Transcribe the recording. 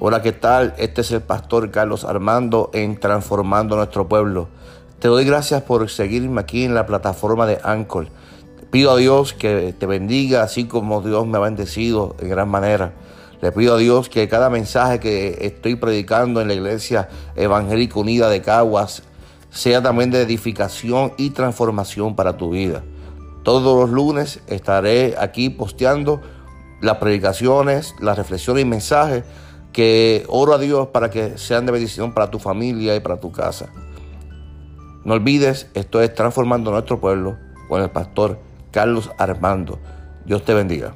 Hola, ¿qué tal? Este es el pastor Carlos Armando en Transformando Nuestro Pueblo. Te doy gracias por seguirme aquí en la plataforma de Anchor. Pido a Dios que te bendiga así como Dios me ha bendecido en gran manera. Le pido a Dios que cada mensaje que estoy predicando en la Iglesia Evangélica Unida de Caguas sea también de edificación y transformación para tu vida. Todos los lunes estaré aquí posteando las predicaciones, las reflexiones y mensajes que oro a Dios para que sean de bendición para tu familia y para tu casa. No olvides, esto es transformando nuestro pueblo con el pastor Carlos Armando. Dios te bendiga.